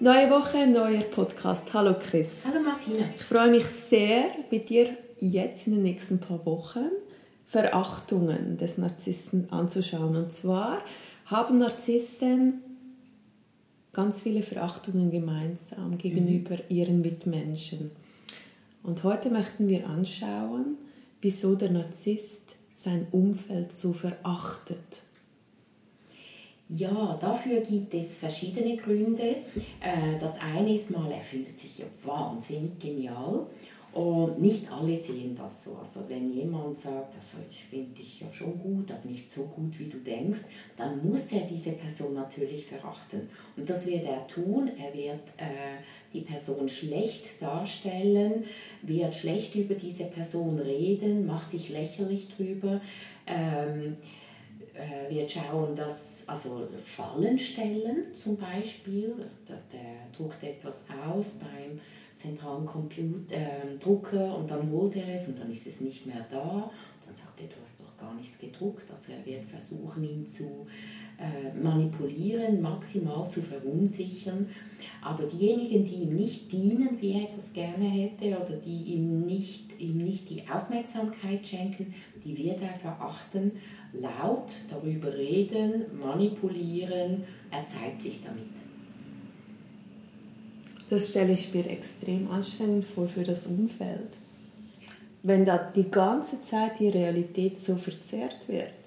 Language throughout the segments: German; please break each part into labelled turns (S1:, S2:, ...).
S1: Neue Woche, neuer Podcast. Hallo Chris.
S2: Hallo Martina.
S1: Ich freue mich sehr, mit dir jetzt in den nächsten paar Wochen Verachtungen des Narzissten anzuschauen. Und zwar haben Narzissten ganz viele Verachtungen gemeinsam gegenüber mhm. ihren Mitmenschen. Und heute möchten wir anschauen, wieso der Narzisst sein Umfeld so verachtet.
S2: Ja, dafür gibt es verschiedene Gründe. Äh, das eine ist mal, er findet sich ja wahnsinnig genial und nicht alle sehen das so. Also wenn jemand sagt, also ich finde dich ja schon gut, aber nicht so gut, wie du denkst, dann muss er diese Person natürlich verachten. Und das wird er tun. Er wird äh, die Person schlecht darstellen, wird schlecht über diese Person reden, macht sich lächerlich drüber. Ähm, äh, wir schauen, dass also Fallen stellen zum Beispiel, der, der druckt etwas aus beim zentralen Computer, äh, Drucker und dann holt er es und dann ist es nicht mehr da. Dann sagt er, du hast doch gar nichts gedruckt. Also er wird versuchen, ihn zu äh, manipulieren, maximal zu verunsichern. Aber diejenigen, die ihm nicht dienen, wie er das gerne hätte, oder die ihm nicht, ihm nicht die Aufmerksamkeit schenken, die wird er verachten laut darüber reden, manipulieren, er zeigt sich damit.
S1: Das stelle ich mir extrem anstrengend vor für das Umfeld. Wenn da die ganze Zeit die Realität so verzerrt wird.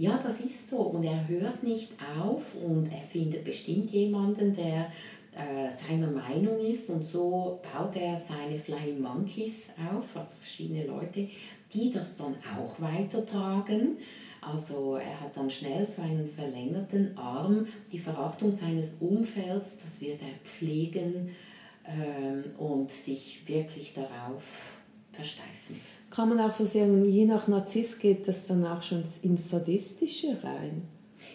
S2: Ja, das ist so. Und er hört nicht auf und er findet bestimmt jemanden, der äh, seiner Meinung ist. Und so baut er seine Flying Monkeys auf, also verschiedene Leute, die das dann auch weitertragen. Also er hat dann schnell so einen verlängerten Arm. Die Verachtung seines Umfelds, das wird er pflegen ähm, und sich wirklich darauf versteifen.
S1: Kann man auch so sagen, je nach Narzisst geht das dann auch schon ins Sadistische rein?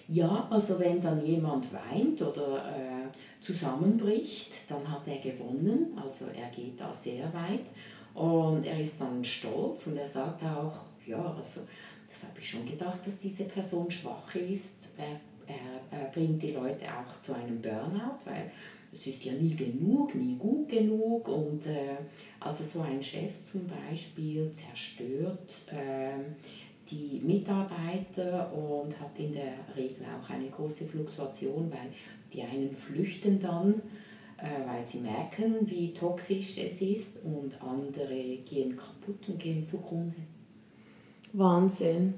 S2: Ja, also wenn dann jemand weint oder äh, zusammenbricht, dann hat er gewonnen. Also er geht da sehr weit und er ist dann stolz und er sagt auch, ja, also das habe ich schon gedacht, dass diese Person schwach ist. Er, er, er bringt die Leute auch zu einem Burnout, weil es ist ja nie genug, nie gut genug. Und äh, also so ein Chef zum Beispiel zerstört äh, die Mitarbeiter und hat in der Regel auch eine große Fluktuation, weil die einen flüchten dann, äh, weil sie merken, wie toxisch es ist und andere gehen kaputt und gehen zugrunde.
S1: Wahnsinn.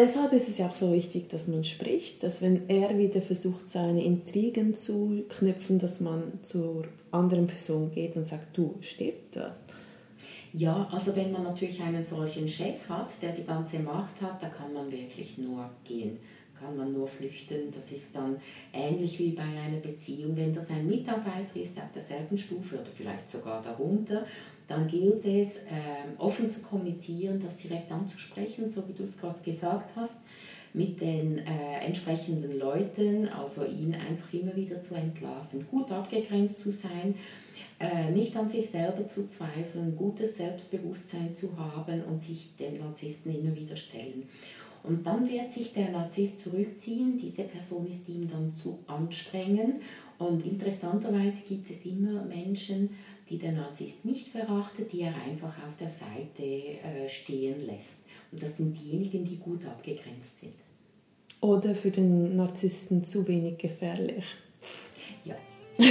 S1: Deshalb ist es ja auch so wichtig, dass man spricht, dass wenn er wieder versucht, seine Intrigen zu knüpfen, dass man zur anderen Person geht und sagt, du, stimmt das?
S2: Ja, also wenn man natürlich einen solchen Chef hat, der die ganze Macht hat, da kann man wirklich nur gehen, kann man nur flüchten. Das ist dann ähnlich wie bei einer Beziehung. Wenn das ein Mitarbeiter ist auf derselben Stufe oder vielleicht sogar darunter dann gilt es, äh, offen zu kommunizieren, das direkt anzusprechen, so wie du es gerade gesagt hast, mit den äh, entsprechenden Leuten, also ihn einfach immer wieder zu entlarven, gut abgegrenzt zu sein, äh, nicht an sich selber zu zweifeln, gutes Selbstbewusstsein zu haben und sich den Narzissten immer wieder stellen. Und dann wird sich der Narzisst zurückziehen, diese Person ist ihm dann zu anstrengend und interessanterweise gibt es immer Menschen, die der Narzisst nicht verachtet, die er einfach auf der Seite äh, stehen lässt. Und das sind diejenigen, die gut abgegrenzt sind.
S1: Oder für den Narzissten zu wenig gefährlich.
S2: Ja.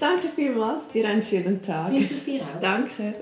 S1: Danke vielmals, dir einen schönen Tag.
S2: Wünsche ich dir auch.
S1: Danke.